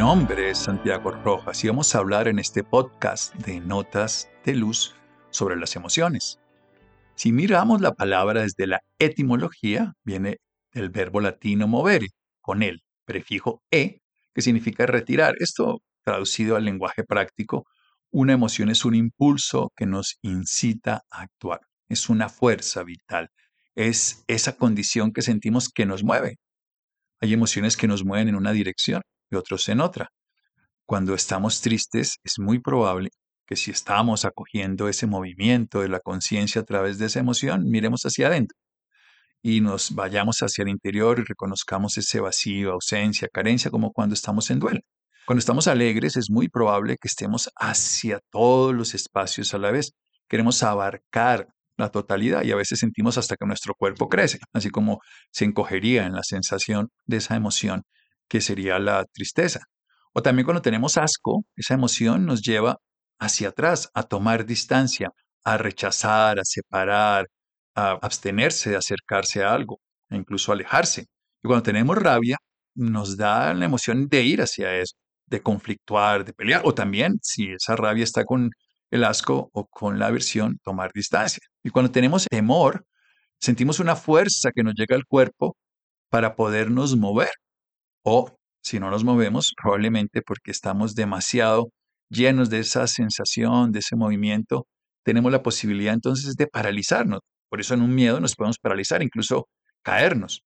Nombre es Santiago Rojas y vamos a hablar en este podcast de Notas de Luz sobre las emociones. Si miramos la palabra desde la etimología, viene del verbo latino movere, con el prefijo e, que significa retirar. Esto, traducido al lenguaje práctico, una emoción es un impulso que nos incita a actuar, es una fuerza vital, es esa condición que sentimos que nos mueve. Hay emociones que nos mueven en una dirección y otros en otra. Cuando estamos tristes, es muy probable que si estamos acogiendo ese movimiento de la conciencia a través de esa emoción, miremos hacia adentro y nos vayamos hacia el interior y reconozcamos ese vacío, ausencia, carencia, como cuando estamos en duelo. Cuando estamos alegres es muy probable que estemos hacia todos los espacios a la vez. Queremos abarcar la totalidad y a veces sentimos hasta que nuestro cuerpo crece, así como se encogería en la sensación de esa emoción que sería la tristeza. O también cuando tenemos asco, esa emoción nos lleva hacia atrás, a tomar distancia, a rechazar, a separar, a abstenerse de acercarse a algo, e incluso alejarse. Y cuando tenemos rabia, nos da la emoción de ir hacia eso, de conflictuar, de pelear, o también, si esa rabia está con el asco o con la aversión, tomar distancia. Y cuando tenemos temor, sentimos una fuerza que nos llega al cuerpo para podernos mover. O si no nos movemos, probablemente porque estamos demasiado llenos de esa sensación, de ese movimiento, tenemos la posibilidad entonces de paralizarnos. Por eso en un miedo nos podemos paralizar, incluso caernos.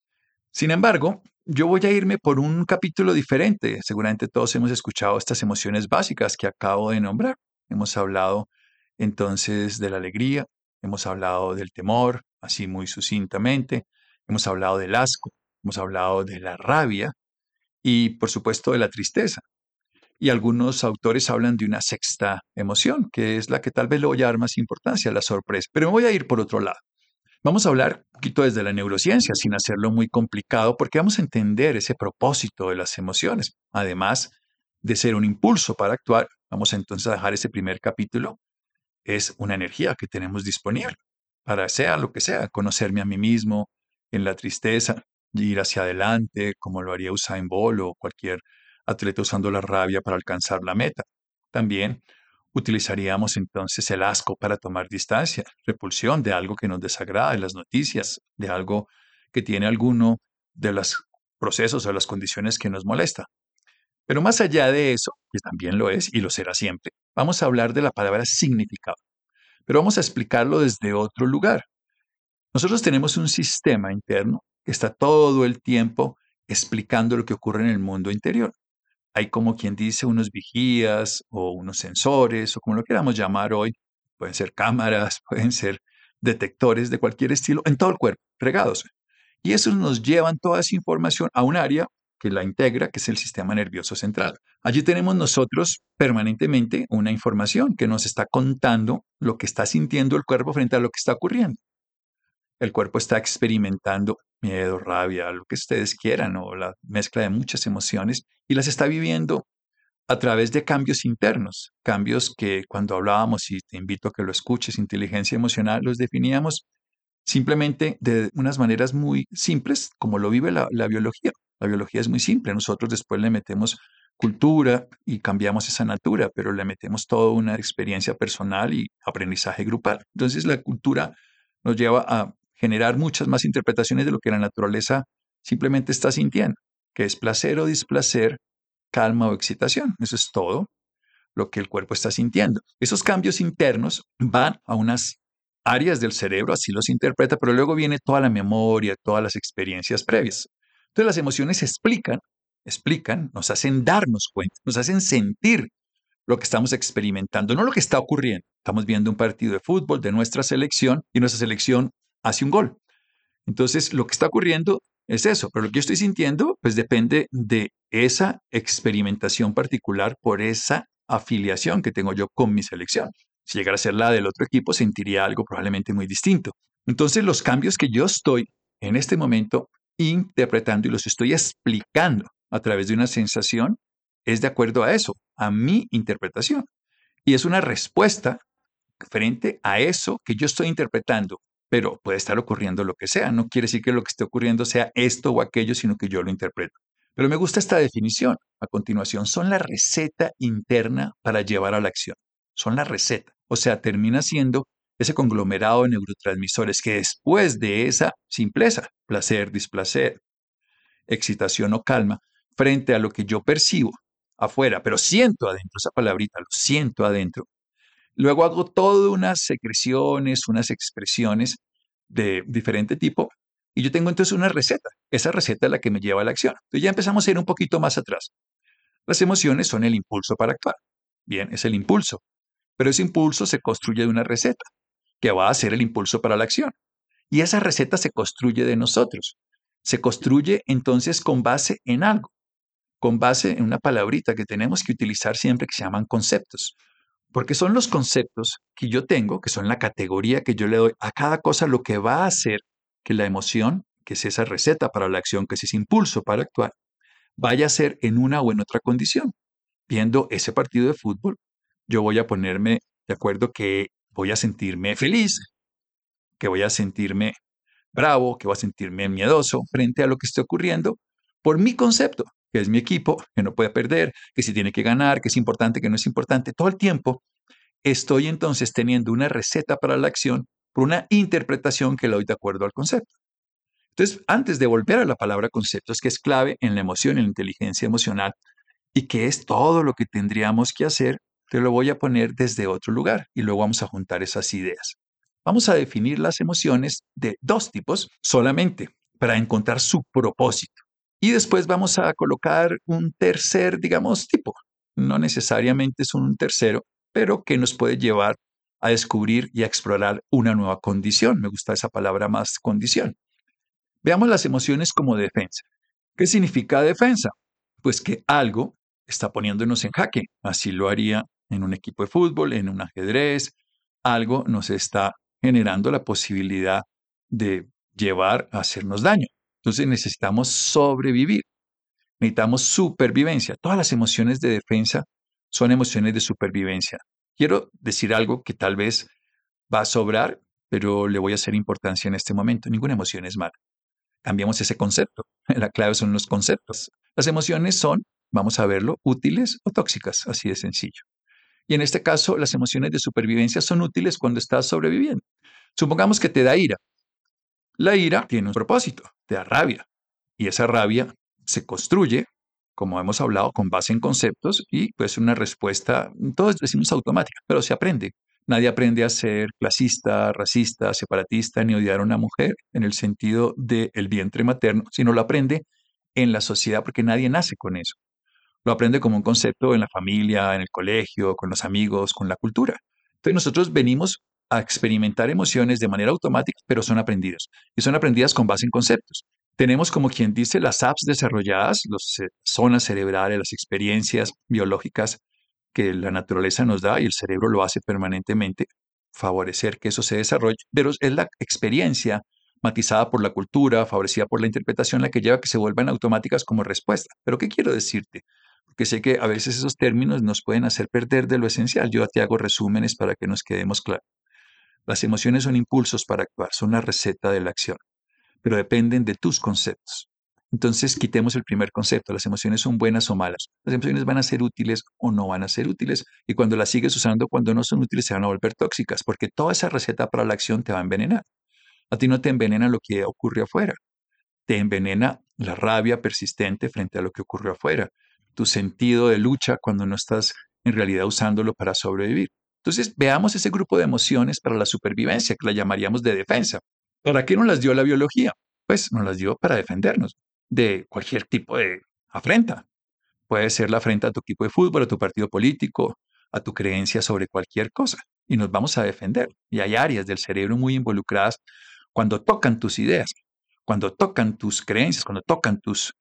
Sin embargo, yo voy a irme por un capítulo diferente. Seguramente todos hemos escuchado estas emociones básicas que acabo de nombrar. Hemos hablado entonces de la alegría, hemos hablado del temor, así muy sucintamente, hemos hablado del asco, hemos hablado de la rabia y por supuesto de la tristeza. Y algunos autores hablan de una sexta emoción, que es la que tal vez le voy a dar más importancia, la sorpresa. Pero me voy a ir por otro lado. Vamos a hablar un poquito desde la neurociencia, sin hacerlo muy complicado, porque vamos a entender ese propósito de las emociones. Además de ser un impulso para actuar, vamos entonces a dejar ese primer capítulo. Es una energía que tenemos disponible para sea lo que sea, conocerme a mí mismo en la tristeza, ir hacia adelante, como lo haría Usain Bolt o cualquier atleta usando la rabia para alcanzar la meta. También Utilizaríamos entonces el asco para tomar distancia, repulsión de algo que nos desagrada, de las noticias, de algo que tiene alguno de los procesos o las condiciones que nos molesta. Pero más allá de eso, que también lo es y lo será siempre, vamos a hablar de la palabra significado. Pero vamos a explicarlo desde otro lugar. Nosotros tenemos un sistema interno que está todo el tiempo explicando lo que ocurre en el mundo interior hay como quien dice unos vigías o unos sensores o como lo queramos llamar hoy. Pueden ser cámaras, pueden ser detectores de cualquier estilo en todo el cuerpo, regados. Y esos nos llevan toda esa información a un área que la integra, que es el sistema nervioso central. Allí tenemos nosotros permanentemente una información que nos está contando lo que está sintiendo el cuerpo frente a lo que está ocurriendo. El cuerpo está experimentando miedo, rabia, lo que ustedes quieran, o la mezcla de muchas emociones, y las está viviendo a través de cambios internos, cambios que cuando hablábamos, y te invito a que lo escuches, inteligencia emocional, los definíamos simplemente de unas maneras muy simples, como lo vive la, biología. La biología es muy simple, nosotros después le metemos cultura y cambiamos esa natura, pero le metemos toda una experiencia personal y aprendizaje grupal. Entonces la cultura nos lleva a generar muchas más interpretaciones de lo que la naturaleza simplemente está sintiendo, que es placer o displacer, calma o excitación. Eso es todo lo que el cuerpo está sintiendo. Esos cambios internos van a unas áreas del cerebro, así los interpreta, pero luego viene toda la memoria, todas las experiencias previas. Entonces las emociones explican, explican, nos hacen darnos cuenta, nos hacen sentir lo que estamos experimentando, no lo que está ocurriendo. Estamos viendo un partido de fútbol de nuestra selección y nuestra selección hace un gol. Entonces, lo que está ocurriendo es eso, pero lo que yo estoy sintiendo, pues depende de esa experimentación particular por esa afiliación que tengo yo con mi selección. Si llegara a ser la del otro equipo, sentiría algo probablemente muy distinto. Entonces, los cambios que yo estoy en este momento interpretando y los estoy explicando a través de una sensación es de acuerdo a eso, a mi interpretación. Y es una respuesta frente a eso que yo estoy interpretando pero puede estar ocurriendo lo que sea. No quiere decir que lo que esté ocurriendo sea esto o aquello, sino que yo lo interpreto. Pero me gusta esta definición. A continuación, son la receta interna para llevar a la acción. Son la receta. O sea, termina siendo ese conglomerado de neurotransmisores que después de esa simpleza, placer, displacer, excitación o calma, frente a lo que yo percibo afuera, pero siento adentro, esa palabrita, lo siento adentro. Luego hago todas unas secreciones, unas expresiones de diferente tipo y yo tengo entonces una receta. Esa receta es la que me lleva a la acción. Entonces ya empezamos a ir un poquito más atrás. Las emociones son el impulso para actuar. Bien, es el impulso. Pero ese impulso se construye de una receta, que va a ser el impulso para la acción. Y esa receta se construye de nosotros. Se construye entonces con base en algo, con base en una palabrita que tenemos que utilizar siempre que se llaman conceptos. Porque son los conceptos que yo tengo, que son la categoría que yo le doy a cada cosa, lo que va a hacer que la emoción, que es esa receta para la acción, que es ese impulso para actuar, vaya a ser en una o en otra condición. Viendo ese partido de fútbol, yo voy a ponerme de acuerdo que voy a sentirme feliz, que voy a sentirme bravo, que voy a sentirme miedoso frente a lo que esté ocurriendo por mi concepto, que es mi equipo, que no puede perder, que si tiene que ganar, que es importante, que no es importante. Todo el tiempo estoy entonces teniendo una receta para la acción por una interpretación que le doy de acuerdo al concepto. Entonces, antes de volver a la palabra conceptos, que es clave en la emoción, en la inteligencia emocional, y que es todo lo que tendríamos que hacer, te lo voy a poner desde otro lugar y luego vamos a juntar esas ideas. Vamos a definir las emociones de dos tipos solamente para encontrar su propósito. Y después vamos a colocar un tercer, digamos, tipo. No necesariamente es un tercero, pero que nos puede llevar a descubrir y a explorar una nueva condición. Me gusta esa palabra más condición. Veamos las emociones como defensa. ¿Qué significa defensa? Pues que algo está poniéndonos en jaque. Así lo haría en un equipo de fútbol, en un ajedrez. Algo nos está generando la posibilidad de llevar a hacernos daño. Entonces necesitamos sobrevivir. Necesitamos supervivencia. Todas las emociones de defensa son emociones de supervivencia. Quiero decir algo que tal vez va a sobrar, pero le voy a hacer importancia en este momento. Ninguna emoción es mala. Cambiamos ese concepto. La clave son los conceptos. Las emociones son, vamos a verlo, útiles o tóxicas, así de sencillo. Y en este caso, las emociones de supervivencia son útiles cuando estás sobreviviendo. Supongamos que te da ira. La ira tiene un propósito, te da rabia. Y esa rabia se construye como hemos hablado, con base en conceptos y pues una respuesta, todos decimos automática, pero se aprende. Nadie aprende a ser clasista, racista, separatista, ni odiar a una mujer en el sentido del vientre materno, sino lo aprende en la sociedad porque nadie nace con eso. Lo aprende como un concepto en la familia, en el colegio, con los amigos, con la cultura. Entonces nosotros venimos a experimentar emociones de manera automática, pero son aprendidas. Y son aprendidas con base en conceptos. Tenemos como quien dice las apps desarrolladas, las zonas cerebrales, las experiencias biológicas que la naturaleza nos da y el cerebro lo hace permanentemente, favorecer que eso se desarrolle, pero es la experiencia matizada por la cultura, favorecida por la interpretación, la que lleva a que se vuelvan automáticas como respuesta. Pero ¿qué quiero decirte? Porque sé que a veces esos términos nos pueden hacer perder de lo esencial. Yo te hago resúmenes para que nos quedemos claros. Las emociones son impulsos para actuar, son la receta de la acción pero dependen de tus conceptos. Entonces, quitemos el primer concepto, las emociones son buenas o malas. Las emociones van a ser útiles o no van a ser útiles. Y cuando las sigues usando, cuando no son útiles, se van a volver tóxicas, porque toda esa receta para la acción te va a envenenar. A ti no te envenena lo que ocurre afuera. Te envenena la rabia persistente frente a lo que ocurre afuera. Tu sentido de lucha cuando no estás en realidad usándolo para sobrevivir. Entonces, veamos ese grupo de emociones para la supervivencia, que la llamaríamos de defensa. ¿Para qué nos las dio la biología? Pues nos las dio para defendernos de cualquier tipo de afrenta. Puede ser la afrenta a tu equipo de fútbol, a tu partido político, a tu creencia sobre cualquier cosa. Y nos vamos a defender. Y hay áreas del cerebro muy involucradas cuando tocan tus ideas, cuando tocan tus creencias, cuando tocan tus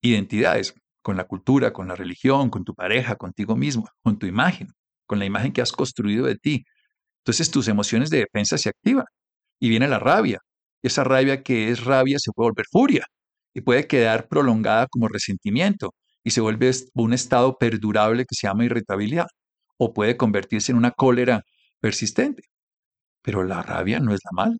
identidades, con la cultura, con la religión, con tu pareja, contigo mismo, con tu imagen, con la imagen que has construido de ti. Entonces tus emociones de defensa se activan y viene la rabia, esa rabia que es rabia se puede volver furia y puede quedar prolongada como resentimiento y se vuelve un estado perdurable que se llama irritabilidad o puede convertirse en una cólera persistente. Pero la rabia no es la mal,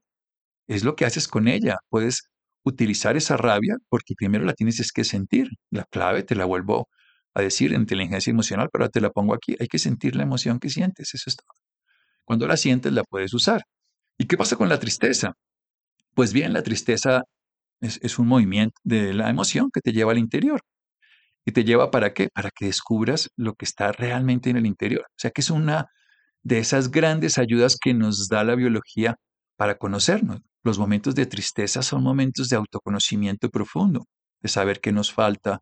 es lo que haces con ella. Puedes utilizar esa rabia porque primero la tienes que sentir. La clave te la vuelvo a decir en inteligencia emocional, pero te la pongo aquí. Hay que sentir la emoción que sientes, eso es todo. Cuando la sientes, la puedes usar. ¿Y qué pasa con la tristeza? Pues bien, la tristeza es, es un movimiento de la emoción que te lleva al interior. ¿Y te lleva para qué? Para que descubras lo que está realmente en el interior. O sea que es una de esas grandes ayudas que nos da la biología para conocernos. Los momentos de tristeza son momentos de autoconocimiento profundo, de saber qué nos falta,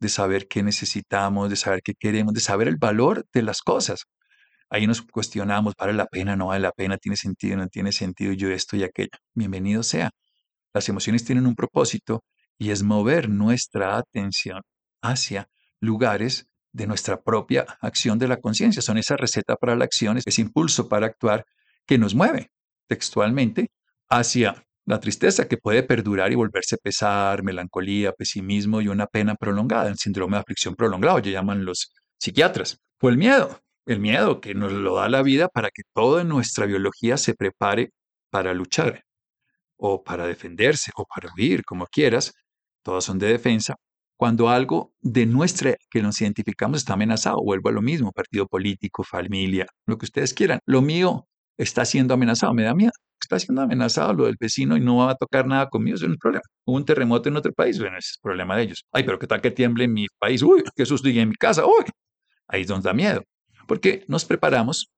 de saber qué necesitamos, de saber qué queremos, de saber el valor de las cosas. Ahí nos cuestionamos, ¿vale la pena? ¿No vale la pena? ¿Tiene sentido? ¿No tiene sentido? Yo esto y aquello. Bienvenido sea. Las emociones tienen un propósito y es mover nuestra atención hacia lugares de nuestra propia acción de la conciencia. Son esa receta para la acción, ese impulso para actuar que nos mueve textualmente hacia la tristeza que puede perdurar y volverse pesar, melancolía, pesimismo y una pena prolongada, el síndrome de aflicción prolongado, ya llaman los psiquiatras. O el miedo, el miedo que nos lo da la vida para que toda nuestra biología se prepare para luchar o para defenderse o para huir, como quieras, todas son de defensa, cuando algo de nuestra que nos identificamos está amenazado, vuelvo a lo mismo, partido político, familia, lo que ustedes quieran. Lo mío está siendo amenazado, me da miedo. Está siendo amenazado lo del vecino y no va a tocar nada conmigo, es problema. Hubo un terremoto en otro país, bueno, ese es el problema de ellos. Ay, pero qué tal que tiemble en mi país, uy, qué susto y en mi casa, uy. Ahí es donde da miedo, porque nos preparamos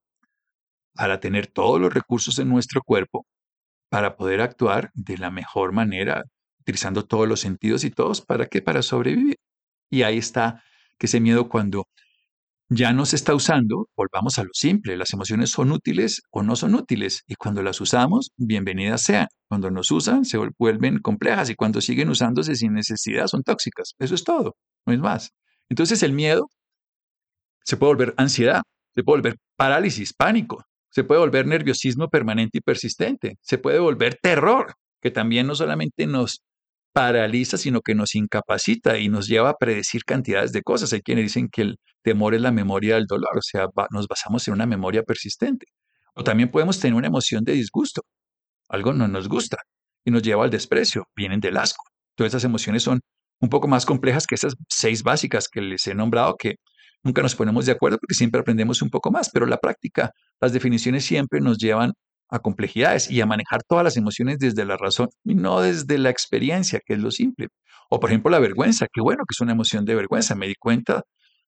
para tener todos los recursos en nuestro cuerpo para poder actuar de la mejor manera, utilizando todos los sentidos y todos, ¿para qué? Para sobrevivir. Y ahí está que ese miedo cuando ya no se está usando, volvamos a lo simple, las emociones son útiles o no son útiles, y cuando las usamos, bienvenidas sean. Cuando nos usan, se vuelven complejas, y cuando siguen usándose sin necesidad, son tóxicas. Eso es todo, no es más. Entonces el miedo se puede volver ansiedad, se puede volver parálisis, pánico, se puede volver nerviosismo permanente y persistente, se puede volver terror, que también no solamente nos paraliza, sino que nos incapacita y nos lleva a predecir cantidades de cosas. Hay quienes dicen que el temor es la memoria del dolor, o sea, nos basamos en una memoria persistente. O también podemos tener una emoción de disgusto. Algo no nos gusta y nos lleva al desprecio, vienen del asco. Todas esas emociones son un poco más complejas que esas seis básicas que les he nombrado, que nunca nos ponemos de acuerdo porque siempre aprendemos un poco más, pero la práctica, las definiciones siempre nos llevan a complejidades y a manejar todas las emociones desde la razón y no desde la experiencia, que es lo simple. O por ejemplo la vergüenza, qué bueno que es una emoción de vergüenza. Me di cuenta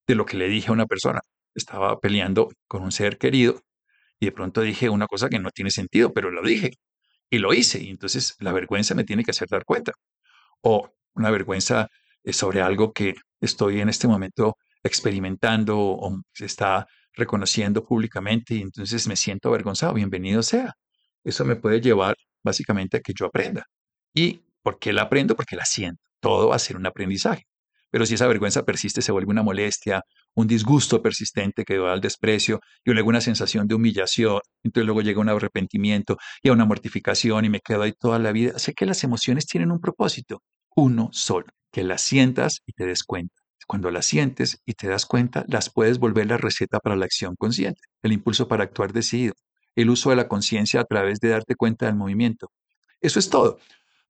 de lo que le dije a una persona. Estaba peleando con un ser querido y de pronto dije una cosa que no tiene sentido, pero lo dije y lo hice. Y entonces la vergüenza me tiene que hacer dar cuenta. O una vergüenza sobre algo que estoy en este momento experimentando o se está reconociendo públicamente y entonces me siento avergonzado. Bienvenido sea. Eso me puede llevar básicamente a que yo aprenda. ¿Y por qué la aprendo? Porque la siento. Todo va a ser un aprendizaje. Pero si esa vergüenza persiste, se vuelve una molestia, un disgusto persistente que va al desprecio, y luego una sensación de humillación, entonces luego llega un arrepentimiento y a una mortificación y me quedo ahí toda la vida. Sé que las emociones tienen un propósito, uno solo, que las sientas y te des cuenta. Cuando las sientes y te das cuenta, las puedes volver la receta para la acción consciente, el impulso para actuar decidido, el uso de la conciencia a través de darte cuenta del movimiento. Eso es todo.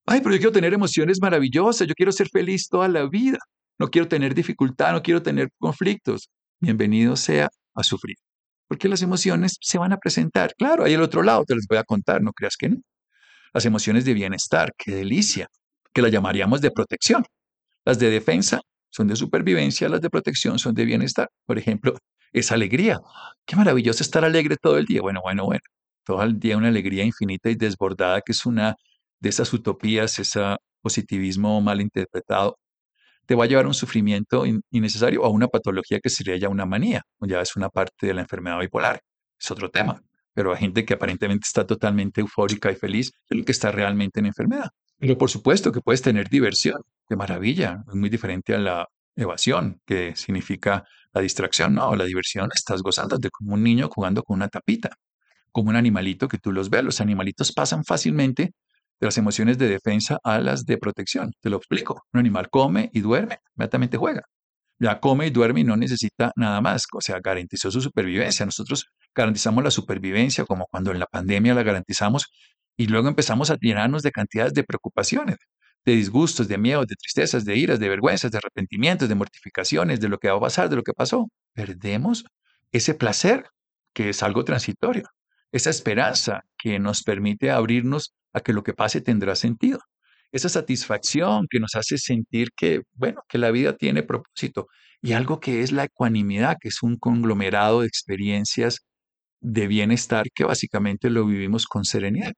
Ay, pero yo quiero tener emociones maravillosas, yo quiero ser feliz toda la vida, no quiero tener dificultad, no quiero tener conflictos. Bienvenido sea a sufrir, porque las emociones se van a presentar. Claro, hay el otro lado, te les voy a contar, no creas que no. Las emociones de bienestar, qué delicia, que las llamaríamos de protección. Las de defensa son de supervivencia, las de protección son de bienestar. Por ejemplo, es alegría. Qué maravilloso estar alegre todo el día. Bueno, bueno, bueno. Todo el día una alegría infinita y desbordada, que es una de esas utopías, ese positivismo mal interpretado, te va a llevar a un sufrimiento innecesario o a una patología que sería ya una manía, ya es una parte de la enfermedad bipolar. Es otro tema. Pero hay gente que aparentemente está totalmente eufórica y feliz que está realmente en enfermedad. Pero por supuesto que puedes tener diversión, qué maravilla, es muy diferente a la evasión, que significa la distracción. No, la diversión estás gozando de como un niño jugando con una tapita, como un animalito que tú los ves. Los animalitos pasan fácilmente de las emociones de defensa a las de protección. Te lo explico. Un animal come y duerme, inmediatamente juega. Ya come y duerme y no necesita nada más. O sea, garantizó su supervivencia. Nosotros garantizamos la supervivencia como cuando en la pandemia la garantizamos y luego empezamos a llenarnos de cantidades de preocupaciones. De disgustos, de miedos, de tristezas, de iras, de vergüenzas, de arrepentimientos, de mortificaciones, de lo que va a pasar, de lo que pasó. Perdemos ese placer, que es algo transitorio, esa esperanza que nos permite abrirnos a que lo que pase tendrá sentido, esa satisfacción que nos hace sentir que, bueno, que la vida tiene propósito y algo que es la ecuanimidad, que es un conglomerado de experiencias de bienestar que básicamente lo vivimos con serenidad.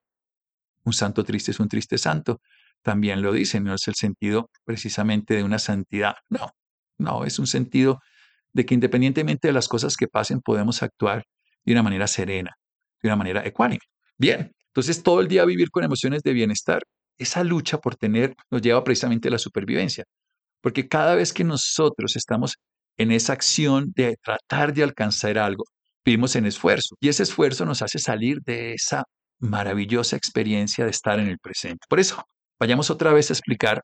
Un santo triste es un triste santo, también lo dicen, no es el sentido precisamente de una santidad, no, no, es un sentido de que independientemente de las cosas que pasen, podemos actuar de una manera serena, de una manera ecuánime. Bien, entonces todo el día vivir con emociones de bienestar, esa lucha por tener nos lleva precisamente a la supervivencia, porque cada vez que nosotros estamos en esa acción de tratar de alcanzar algo, vivimos en esfuerzo y ese esfuerzo nos hace salir de esa maravillosa experiencia de estar en el presente. Por eso, vayamos otra vez a explicar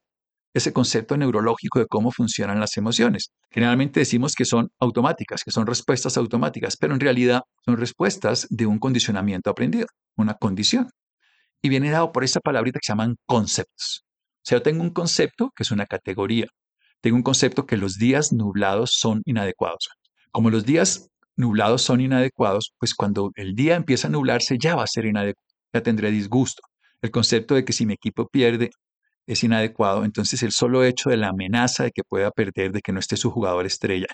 ese concepto neurológico de cómo funcionan las emociones. Generalmente decimos que son automáticas, que son respuestas automáticas, pero en realidad son respuestas de un condicionamiento aprendido, una condición. Y viene dado por esa palabrita que se llaman conceptos. O sea, yo tengo un concepto que es una categoría. Tengo un concepto que los días nublados son inadecuados. Como los días nublados son inadecuados, pues cuando el día empieza a nublarse ya va a ser inadecuado, ya tendré disgusto. El concepto de que si mi equipo pierde es inadecuado, entonces el solo hecho de la amenaza de que pueda perder, de que no esté su jugador estrella,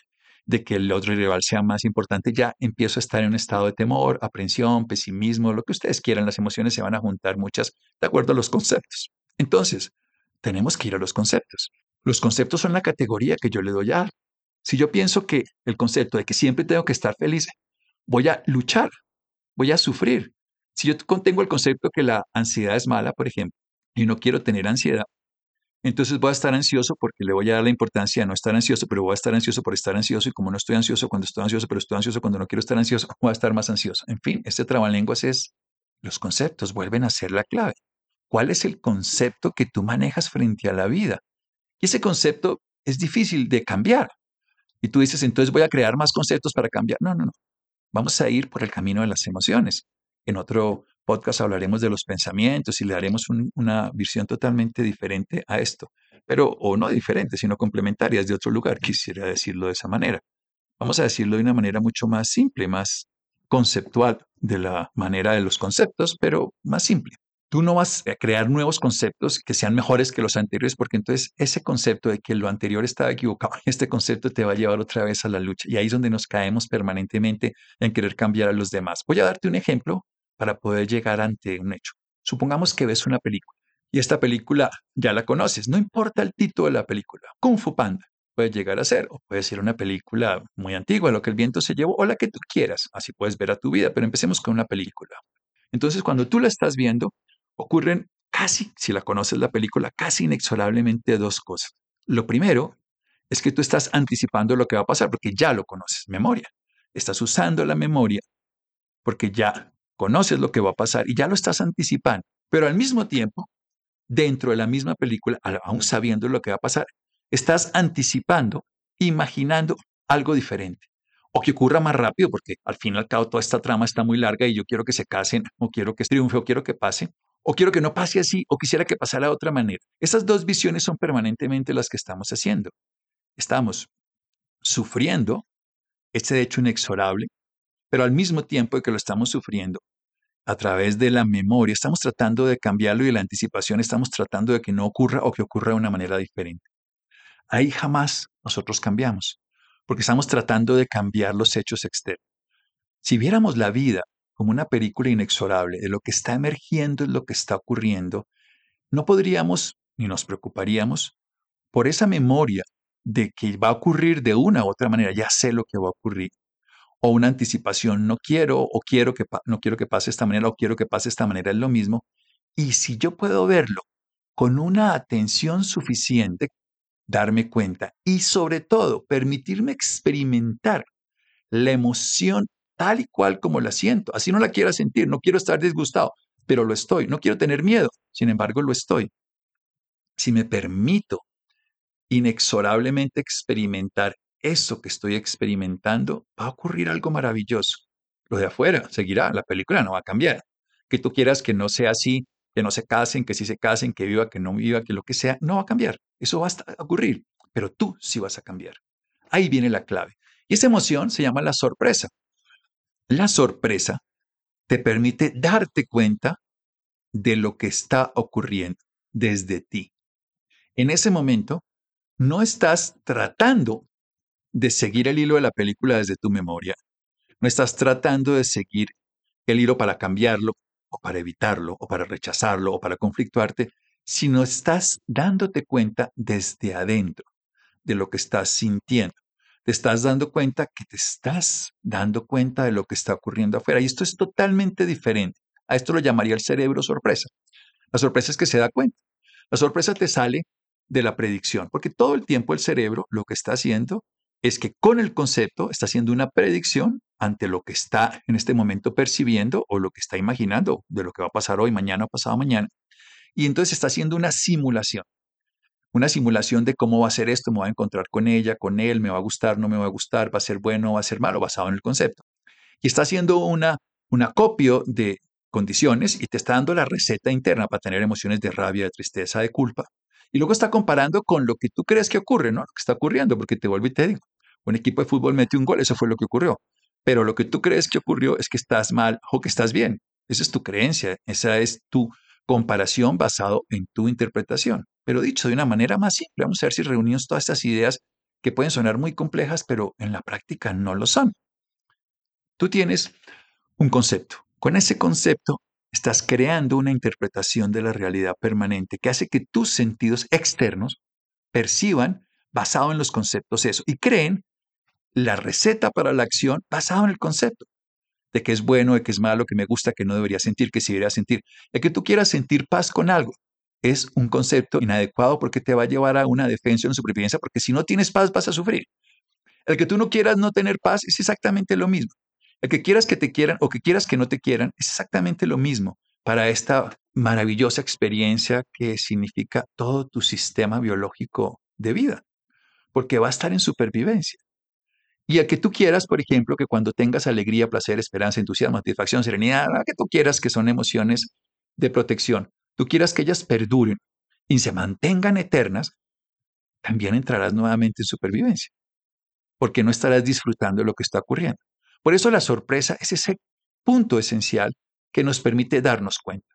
de que el otro rival sea más importante, ya empiezo a estar en un estado de temor, aprensión, pesimismo, lo que ustedes quieran, las emociones se van a juntar muchas de acuerdo a los conceptos. Entonces, tenemos que ir a los conceptos. Los conceptos son la categoría que yo le doy a Si yo pienso que el concepto de que siempre tengo que estar feliz, voy a luchar, voy a sufrir. Si yo tengo el concepto que la ansiedad es mala, por ejemplo, y no quiero tener ansiedad, entonces voy a estar ansioso porque le voy a dar la importancia a no estar ansioso, pero voy a estar ansioso por estar ansioso y como no estoy ansioso cuando estoy ansioso, pero estoy ansioso cuando no quiero estar ansioso, voy a estar más ansioso. En fin, este trabalenguas es los conceptos vuelven a ser la clave. ¿Cuál es el concepto que tú manejas frente a la vida? Y ese concepto es difícil de cambiar. Y tú dices, entonces voy a crear más conceptos para cambiar. No, no, no. Vamos a ir por el camino de las emociones. En otro podcast hablaremos de los pensamientos y le daremos una visión totalmente diferente a esto, pero o no diferente, sino complementarias de otro lugar, quisiera decirlo de esa manera. Vamos a decirlo de una manera mucho más simple, más conceptual, de la manera de los conceptos, pero más simple. Tú no vas a crear nuevos conceptos que sean mejores que los anteriores, porque entonces ese concepto de que lo anterior estaba equivocado, este concepto te va a llevar otra vez a la lucha. Y ahí es donde nos caemos permanentemente en querer cambiar a los demás. Voy a darte un ejemplo para poder llegar ante un hecho. Supongamos que ves una película y esta película ya la conoces, no importa el título de la película, Kung Fu Panda puede llegar a ser, o puede ser una película muy antigua, lo que el viento se llevó, o la que tú quieras, así puedes ver a tu vida, pero empecemos con una película. Entonces, cuando tú la estás viendo, ocurren casi, si la conoces la película, casi inexorablemente dos cosas. Lo primero es que tú estás anticipando lo que va a pasar porque ya lo conoces, memoria. Estás usando la memoria porque ya conoces lo que va a pasar y ya lo estás anticipando, pero al mismo tiempo, dentro de la misma película, aún sabiendo lo que va a pasar, estás anticipando, imaginando algo diferente. O que ocurra más rápido, porque al fin y al cabo toda esta trama está muy larga y yo quiero que se casen, o quiero que triunfe, o quiero que pase, o quiero que no pase así, o quisiera que pasara de otra manera. Esas dos visiones son permanentemente las que estamos haciendo. Estamos sufriendo este hecho inexorable, pero al mismo tiempo que lo estamos sufriendo, a través de la memoria, estamos tratando de cambiarlo y de la anticipación estamos tratando de que no ocurra o que ocurra de una manera diferente. Ahí jamás nosotros cambiamos, porque estamos tratando de cambiar los hechos externos. Si viéramos la vida como una película inexorable de lo que está emergiendo es lo que está ocurriendo, no podríamos ni nos preocuparíamos por esa memoria de que va a ocurrir de una u otra manera, ya sé lo que va a ocurrir, o una anticipación, no quiero o quiero que no quiero que pase esta manera o quiero que pase esta manera, es lo mismo. Y si yo puedo verlo con una atención suficiente, darme cuenta y sobre todo permitirme experimentar la emoción tal y cual como la siento, así no la quiera sentir, no quiero estar disgustado, pero lo estoy, no quiero tener miedo, sin embargo lo estoy. Si me permito inexorablemente experimentar eso que estoy experimentando, va a ocurrir algo maravilloso. Lo de afuera seguirá, la película no va a cambiar. Que tú quieras que no sea así, que no se casen, que sí se casen, que viva, que no viva, que lo que sea, no va a cambiar. Eso va a ocurrir, pero tú sí vas a cambiar. Ahí viene la clave. Y esa emoción se llama la sorpresa. La sorpresa te permite darte cuenta de lo que está ocurriendo desde ti. En ese momento, no estás tratando de seguir el hilo de la película desde tu memoria. No estás tratando de seguir el hilo para cambiarlo, o para evitarlo, o para rechazarlo, o para conflictuarte, sino estás dándote cuenta desde adentro de lo que estás sintiendo. Te estás dando cuenta que te estás dando cuenta de lo que está ocurriendo afuera. Y esto es totalmente diferente. A esto lo llamaría el cerebro sorpresa. La sorpresa es que se da cuenta. La sorpresa te sale de la predicción, porque todo el tiempo el cerebro lo que está haciendo es que con el concepto está haciendo una predicción ante lo que está en este momento percibiendo o lo que está imaginando de lo que va a pasar hoy, mañana o pasado mañana. Y entonces está haciendo una simulación. Una simulación de cómo va a ser esto, me voy a encontrar con ella, con él, me va a gustar, no me va a gustar, va a ser bueno, va a ser malo, basado en el concepto. Y está haciendo una, un acopio de condiciones y te está dando la receta interna para tener emociones de rabia, de tristeza, de culpa. Y luego está comparando con lo que tú crees que ocurre, ¿no? Lo que está ocurriendo, porque te vuelvo y te digo, un equipo de fútbol mete un gol, eso fue lo que ocurrió. Pero lo que tú crees que ocurrió es que estás mal o que estás bien. Esa es tu creencia, esa es tu comparación basado en tu interpretación. Pero dicho de una manera más simple, vamos a ver si reunimos todas estas ideas que pueden sonar muy complejas, pero en la práctica no lo son. Tú tienes un concepto. Con ese concepto estás creando una interpretación de la realidad permanente que hace que tus sentidos externos perciban basado en los conceptos eso y creen la receta para la acción basada en el concepto de que es bueno, de que es malo, que me gusta, que no debería sentir, que sí debería sentir. El que tú quieras sentir paz con algo es un concepto inadecuado porque te va a llevar a una defensa, una supervivencia, porque si no tienes paz vas a sufrir. El que tú no quieras no tener paz es exactamente lo mismo. El que quieras que te quieran o que quieras que no te quieran es exactamente lo mismo para esta maravillosa experiencia que significa todo tu sistema biológico de vida, porque va a estar en supervivencia. Y el que tú quieras, por ejemplo, que cuando tengas alegría, placer, esperanza, entusiasmo, satisfacción, serenidad, que tú quieras que son emociones de protección, tú quieras que ellas perduren y se mantengan eternas, también entrarás nuevamente en supervivencia, porque no estarás disfrutando de lo que está ocurriendo. Por eso la sorpresa es ese punto esencial que nos permite darnos cuenta.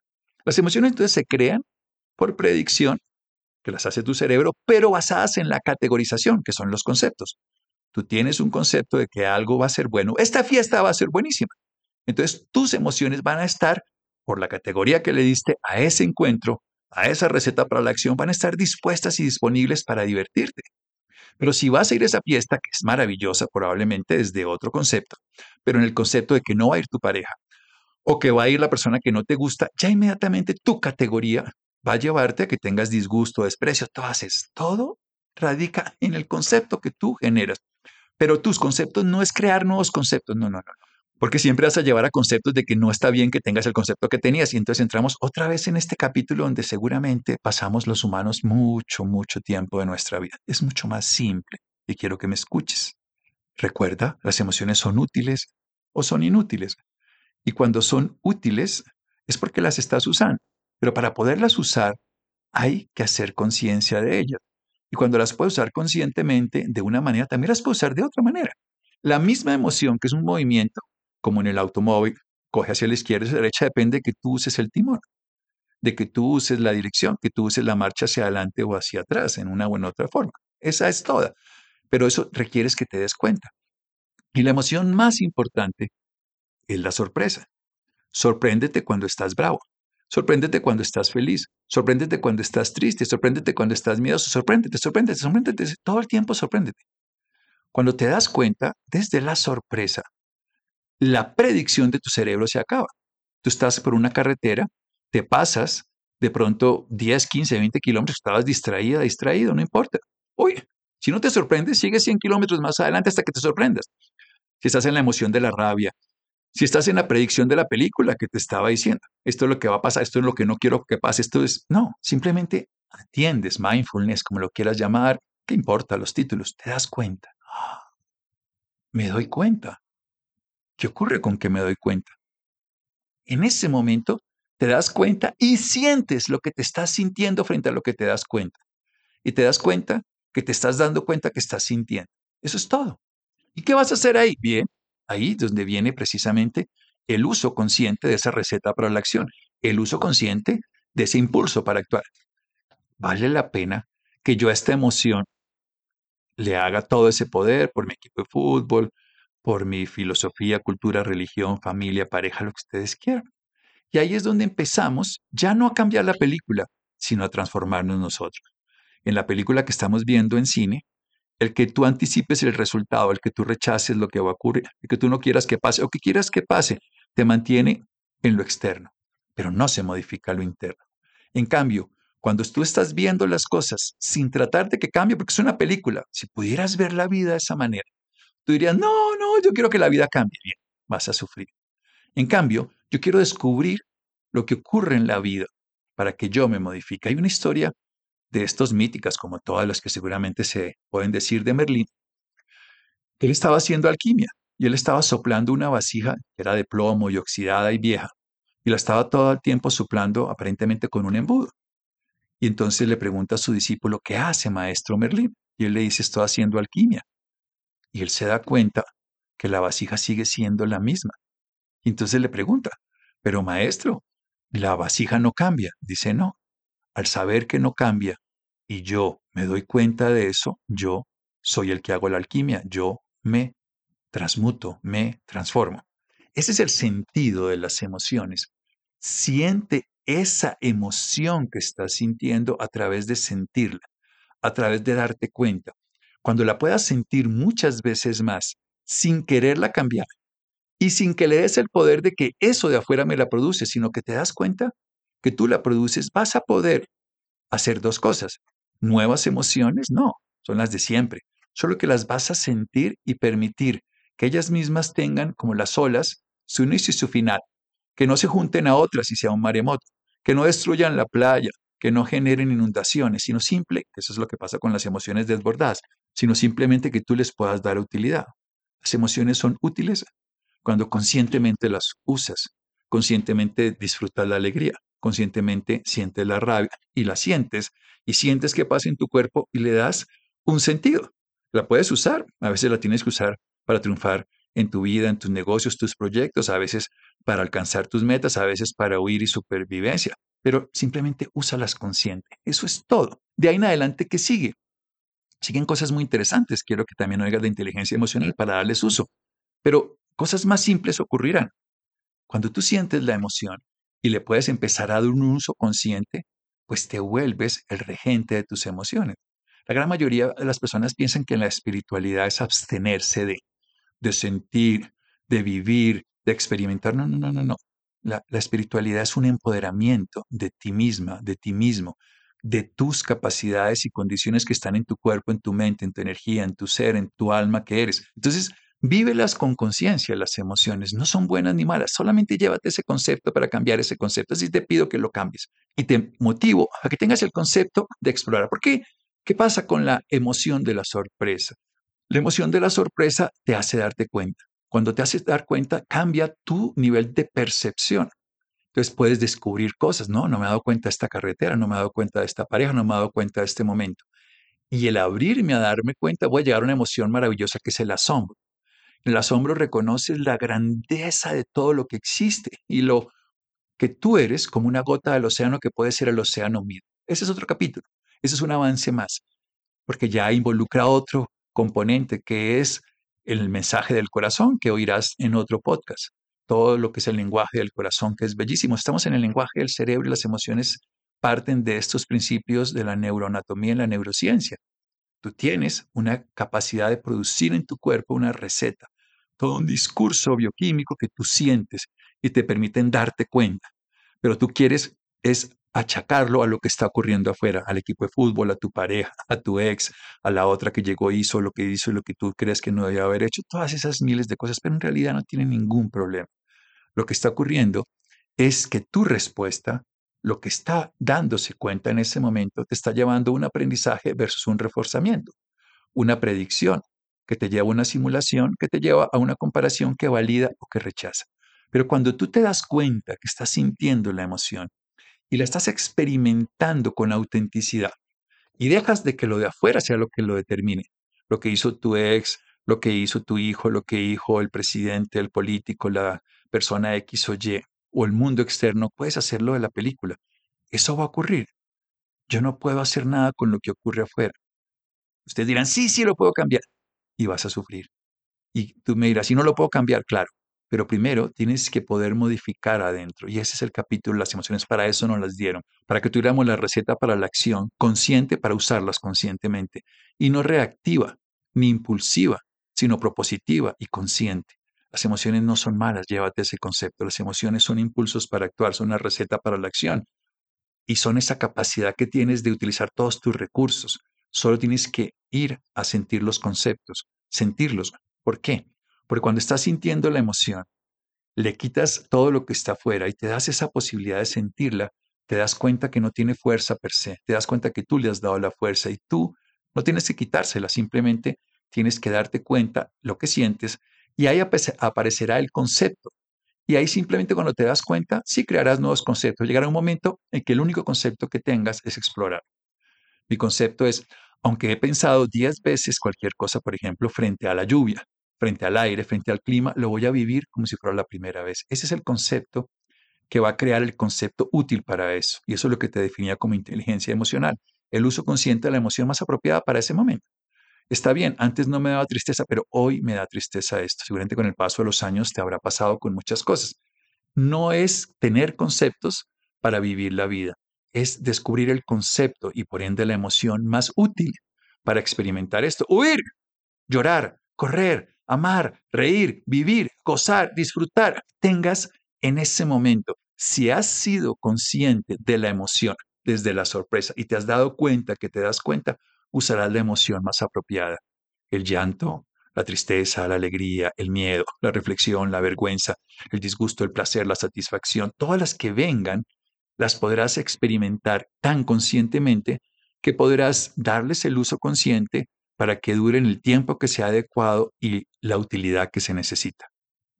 Las emociones entonces se crean por predicción, que las hace tu cerebro, pero basadas en la categorización, que son los conceptos tú tienes un concepto de que algo va a ser bueno, esta fiesta va a ser buenísima. Entonces tus emociones van a estar, por la categoría que le diste a ese encuentro, a esa receta para la acción, van a estar dispuestas y disponibles para divertirte. Pero si vas a ir a esa fiesta, que es maravillosa probablemente desde otro concepto, pero en el concepto de que no va a ir tu pareja o que va a ir la persona que no te gusta, ya inmediatamente tu categoría va a llevarte a que tengas disgusto, desprecio, todo haces, todo radica en el concepto que tú generas. Pero tus conceptos no es crear nuevos conceptos, no, no, no. Porque siempre vas a llevar a conceptos de que no está bien que tengas el concepto que tenías. Y entonces entramos otra vez en este capítulo donde seguramente pasamos los humanos mucho, mucho tiempo de nuestra vida. Es mucho más simple y quiero que me escuches. Recuerda, las emociones son útiles o son inútiles. Y cuando son útiles es porque las estás usando. Pero para poderlas usar hay que hacer conciencia de ellas. Y cuando las puedes usar conscientemente de una manera, también las puedes usar de otra manera. La misma emoción, que es un movimiento, como en el automóvil, coge hacia la izquierda y hacia la derecha, depende de que tú uses el timón, de que tú uses la dirección, que tú uses la marcha hacia adelante o hacia atrás, en una u en otra forma. Esa es toda. Pero eso requiere que te des cuenta. Y la emoción más importante es la sorpresa. Sorpréndete cuando estás bravo. Sorpréndete cuando estás feliz, sorpréndete cuando estás triste, sorpréndete cuando estás miedoso, sorpréndete, sorpréndete, sorpréndete, todo el tiempo sorpréndete. Cuando te das cuenta, desde la sorpresa, la predicción de tu cerebro se acaba. Tú estás por una carretera, te pasas de pronto 10, 15, 20 kilómetros, estabas distraída, distraído, no importa. Uy, si no te sorprendes, sigue 100 kilómetros más adelante hasta que te sorprendas. Si estás en la emoción de la rabia, si estás en la predicción de la película que te estaba diciendo, esto es lo que va a pasar, esto es lo que no quiero que pase, esto es, no, simplemente atiendes, mindfulness, como lo quieras llamar, ¿qué importa los títulos? Te das cuenta. Me doy cuenta. ¿Qué ocurre con que me doy cuenta? En ese momento te das cuenta y sientes lo que te estás sintiendo frente a lo que te das cuenta. Y te das cuenta que te estás dando cuenta que estás sintiendo. Eso es todo. ¿Y qué vas a hacer ahí? Bien, ahí donde viene precisamente el uso consciente de esa receta para la acción, el uso consciente de ese impulso para actuar. Vale la pena que yo a esta emoción le haga todo ese poder por mi equipo de fútbol, por mi filosofía, cultura, religión, familia, pareja, lo que ustedes quieran. Y ahí es donde empezamos ya no a cambiar la película, sino a transformarnos nosotros. En la película que estamos viendo en cine, el que tú anticipes el resultado, el que tú rechaces lo que va a ocurrir, el que tú no quieras que pase o que quieras que pase, te mantiene en lo externo, pero no se modifica lo interno. En cambio, cuando tú estás viendo las cosas sin tratar de que cambie, porque es una película, si pudieras ver la vida de esa manera, tú dirías, no, no, yo quiero que la vida cambie. Bien, vas a sufrir. En cambio, yo quiero descubrir lo que ocurre en la vida para que yo me modifique. Hay una historia de estos míticas, como todas las que seguramente se pueden decir de Merlín. Él estaba haciendo alquimia y él estaba soplando una vasija que era de plomo y oxidada y vieja, y la estaba todo el tiempo soplando aparentemente con un embudo. Y entonces le pregunta a su discípulo, ¿qué hace, maestro Merlín? Y él le dice, estoy haciendo alquimia. Y él se da cuenta que la vasija sigue siendo la misma. Y entonces le pregunta, pero maestro, la vasija no cambia. Dice, no. Al saber que no cambia y yo me doy cuenta de eso, yo soy el que hago la alquimia, yo me transmuto, me transformo. Ese es el sentido de las emociones. Siente esa emoción que estás sintiendo a través de sentirla, a través de darte cuenta. Cuando la puedas sentir muchas veces más, sin quererla cambiar y sin que le des el poder de que eso de afuera me la produce, sino que te das cuenta que tú la produces, vas a poder hacer dos cosas. Nuevas emociones, no, son las de siempre, solo que las vas a sentir y permitir que ellas mismas tengan como las olas su inicio y su final que no se junten a otras y sea un maremoto, que no destruyan la playa, que no generen inundaciones, sino simple, eso es lo que pasa con las emociones desbordadas, sino simplemente que tú les puedas dar utilidad. Las emociones son útiles cuando conscientemente las usas, conscientemente disfrutas la alegría, conscientemente sientes la rabia y la sientes y sientes que pasa en tu cuerpo y le das un sentido. La puedes usar, a veces la tienes que usar para triunfar en tu vida, en tus negocios, tus proyectos, a veces para alcanzar tus metas, a veces para huir y supervivencia, pero simplemente úsalas consciente. Eso es todo. De ahí en adelante, ¿qué sigue? Siguen cosas muy interesantes. Quiero que también oigas de inteligencia emocional para darles uso. Pero cosas más simples ocurrirán. Cuando tú sientes la emoción y le puedes empezar a dar un uso consciente, pues te vuelves el regente de tus emociones. La gran mayoría de las personas piensan que la espiritualidad es abstenerse de, de sentir, de vivir, de experimentar. No, no, no, no, no. La, la, espiritualidad es un empoderamiento de ti misma, de ti mismo, de tus capacidades y condiciones que están en tu cuerpo, en tu mente, en tu energía, en tu ser, en tu alma que eres. Entonces, vívelas con conciencia las emociones. No son buenas ni malas, solamente llévate ese concepto para cambiar ese concepto. Así te pido que lo cambies y te motivo a que tengas el concepto de explorar. ¿Por qué? ¿Qué pasa con la emoción de la sorpresa? La emoción de la sorpresa te hace darte cuenta. Cuando te haces dar cuenta, cambia tu nivel de percepción. Entonces puedes descubrir cosas, no, no me he dado cuenta de esta carretera, no me he dado cuenta de esta pareja, no me he dado cuenta de este momento. Y el abrirme a darme cuenta, voy a llegar a una emoción maravillosa que es el asombro. El asombro reconoces la grandeza de todo lo que existe y lo que tú eres como una gota del océano que puede ser el océano mismo. Ese es otro capítulo. Ese es un avance más, porque ya involucra otro componente que es el mensaje del corazón que oirás en otro podcast. Todo lo que es el lenguaje del corazón, que es bellísimo. Estamos en el lenguaje del cerebro y las emociones parten de estos principios de la neuroanatomía y la neurociencia. Tú tienes una capacidad de producir en tu cuerpo una receta, todo un discurso bioquímico que tú sientes y te permiten darte cuenta. Pero tú quieres es achacarlo a lo que está ocurriendo afuera, al equipo de fútbol, a tu pareja, a tu ex, a la otra que llegó, hizo lo que hizo lo que tú crees que no debía haber hecho, todas esas miles de cosas, pero en realidad no tiene ningún problema. Lo que está ocurriendo es que tu respuesta, lo que está dándose cuenta en ese momento, te está llevando a un aprendizaje versus un reforzamiento, una predicción que te lleva a una simulación, que te lleva a una comparación que valida o que rechaza. Pero cuando tú te das cuenta que estás sintiendo la emoción y la estás experimentando con autenticidad y dejas de que lo de afuera sea lo que lo determine, lo que hizo tu ex, lo que hizo tu hijo, lo que dijo el presidente, el político, la persona X o Y, o el mundo externo, puedes hacerlo de la película. Eso va a ocurrir. Yo no puedo hacer nada con lo que ocurre afuera. Ustedes dirán, sí, sí, lo puedo cambiar. Y vas a sufrir. Y tú me dirás, si no lo puedo cambiar, claro. Pero primero tienes que poder modificar adentro. Y ese es el capítulo las emociones. Para eso nos las dieron. Para que tuviéramos la receta para la acción consciente, para usarlas conscientemente. Y no reactiva ni impulsiva, sino propositiva y consciente. Las emociones no son malas, llévate ese concepto. Las emociones son impulsos para actuar, son una receta para la acción. Y son esa capacidad que tienes de utilizar todos tus recursos. Solo tienes que ir a sentir los conceptos, sentirlos. ¿Por qué? Porque cuando estás sintiendo la emoción, le quitas todo lo que está afuera y te das esa posibilidad de sentirla, te das cuenta que no tiene fuerza per se, te das cuenta que tú le has dado la fuerza y tú no tienes que quitársela, simplemente tienes que darte cuenta lo que sientes y ahí aparecerá el concepto. Y ahí simplemente cuando te das cuenta, sí crearás nuevos conceptos. Llegará un momento en que el único concepto que tengas es explorar. Mi concepto es, aunque he pensado diez veces cualquier cosa, por ejemplo, frente a la lluvia, frente al aire, frente al clima, lo voy a vivir como si fuera la primera vez. Ese es el concepto que va a crear el concepto útil para eso. Y eso es lo que te definía como inteligencia emocional, el uso consciente de la emoción más apropiada para ese momento. Está bien, antes no me daba tristeza, pero hoy me da tristeza esto. Seguramente con el paso de los años te habrá pasado con muchas cosas. No es tener conceptos para vivir la vida, es descubrir el concepto y por ende la emoción más útil para experimentar esto. Huir, llorar, correr, amar, reír, vivir, gozar, disfrutar. Tengas en ese momento, si has sido consciente de la emoción desde la sorpresa y te has dado cuenta que te das cuenta, usarás la emoción más apropiada. El llanto, la tristeza, la alegría, el miedo, la reflexión, la vergüenza, el disgusto, el placer, la satisfacción, todas las que vengan, las podrás experimentar tan conscientemente que podrás darles el uso consciente para que duren el tiempo que sea adecuado y la utilidad que se necesita.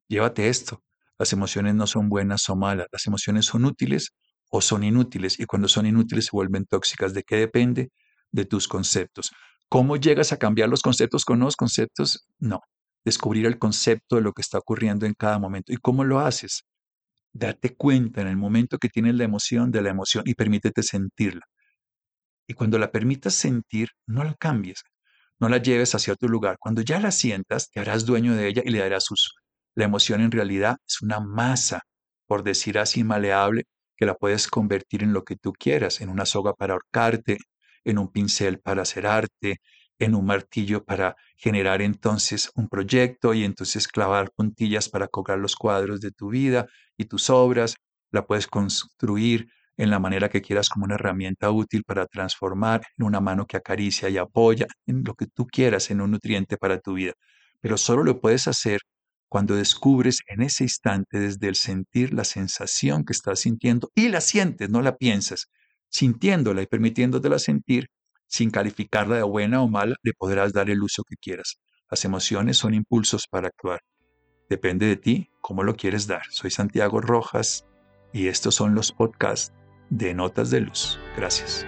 Llévate esto. Las emociones no son buenas o malas, las emociones son útiles o son inútiles y cuando son inútiles se vuelven tóxicas. ¿De qué depende? de tus conceptos. ¿Cómo llegas a cambiar los conceptos con nuevos conceptos? No, descubrir el concepto de lo que está ocurriendo en cada momento. ¿Y cómo lo haces? Date cuenta en el momento que tienes la emoción de la emoción y permítete sentirla. Y cuando la permitas sentir, no la cambies, no la lleves hacia otro lugar. Cuando ya la sientas, te harás dueño de ella y le darás uso. La emoción en realidad es una masa, por decir así, maleable, que la puedes convertir en lo que tú quieras, en una soga para ahorcarte, en un pincel para hacer arte, en un martillo para generar entonces un proyecto y entonces clavar puntillas para cobrar los cuadros de tu vida y tus obras. La puedes construir en la manera que quieras como una herramienta útil para transformar en una mano que acaricia y apoya, en lo que tú quieras, en un nutriente para tu vida. Pero solo lo puedes hacer cuando descubres en ese instante desde el sentir la sensación que estás sintiendo y la sientes, no la piensas sintiéndola y permitiéndotela sentir, sin calificarla de buena o mala, le podrás dar el uso que quieras. Las emociones son impulsos para actuar. Depende de ti cómo lo quieres dar. Soy Santiago Rojas y estos son los podcasts de Notas de Luz. Gracias.